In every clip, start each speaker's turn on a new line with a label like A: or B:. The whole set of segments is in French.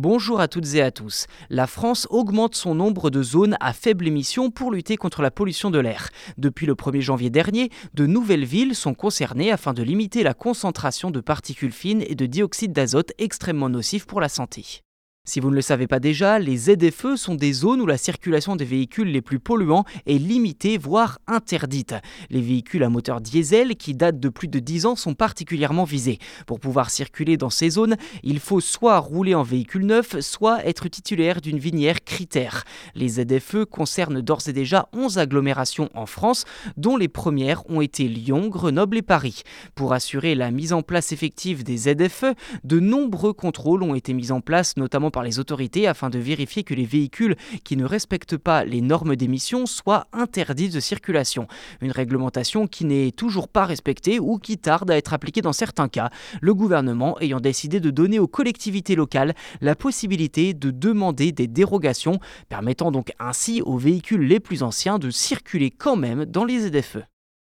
A: Bonjour à toutes et à tous. La France augmente son nombre de zones à faible émission pour lutter contre la pollution de l'air. Depuis le 1er janvier dernier, de nouvelles villes sont concernées afin de limiter la concentration de particules fines et de dioxyde d'azote extrêmement nocifs pour la santé. Si vous ne le savez pas déjà, les ZFE sont des zones où la circulation des véhicules les plus polluants est limitée, voire interdite. Les véhicules à moteur diesel qui datent de plus de 10 ans sont particulièrement visés. Pour pouvoir circuler dans ces zones, il faut soit rouler en véhicule neuf, soit être titulaire d'une vinière critère. Les ZFE concernent d'ores et déjà 11 agglomérations en France, dont les premières ont été Lyon, Grenoble et Paris. Pour assurer la mise en place effective des ZFE, de nombreux contrôles ont été mis en place, notamment par les autorités afin de vérifier que les véhicules qui ne respectent pas les normes d'émission soient interdits de circulation. Une réglementation qui n'est toujours pas respectée ou qui tarde à être appliquée dans certains cas, le gouvernement ayant décidé de donner aux collectivités locales la possibilité de demander des dérogations, permettant donc ainsi aux véhicules les plus anciens de circuler quand même dans les ZFE.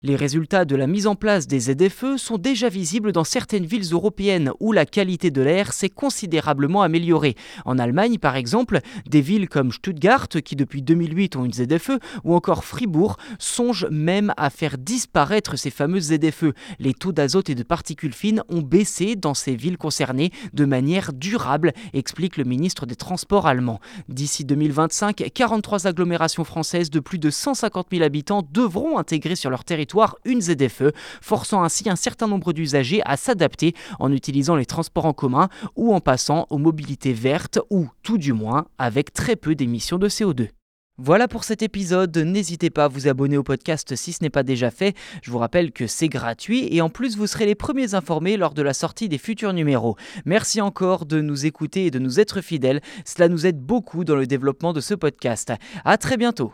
A: Les résultats de la mise en place des ZFE sont déjà visibles dans certaines villes européennes où la qualité de l'air s'est considérablement améliorée. En Allemagne, par exemple, des villes comme Stuttgart, qui depuis 2008 ont une ZFE, ou encore Fribourg, songent même à faire disparaître ces fameuses ZFE. Les taux d'azote et de particules fines ont baissé dans ces villes concernées de manière durable, explique le ministre des Transports allemand. D'ici 2025, 43 agglomérations françaises de plus de 150 000 habitants devront intégrer sur leur territoire une ZFE, forçant ainsi un certain nombre d'usagers à s'adapter en utilisant les transports en commun ou en passant aux mobilités vertes ou tout du moins avec très peu d'émissions de CO2. Voilà pour cet épisode, n'hésitez pas à vous abonner au podcast si ce n'est pas déjà fait, je vous rappelle que c'est gratuit et en plus vous serez les premiers informés lors de la sortie des futurs numéros. Merci encore de nous écouter et de nous être fidèles, cela nous aide beaucoup dans le développement de ce podcast. A très bientôt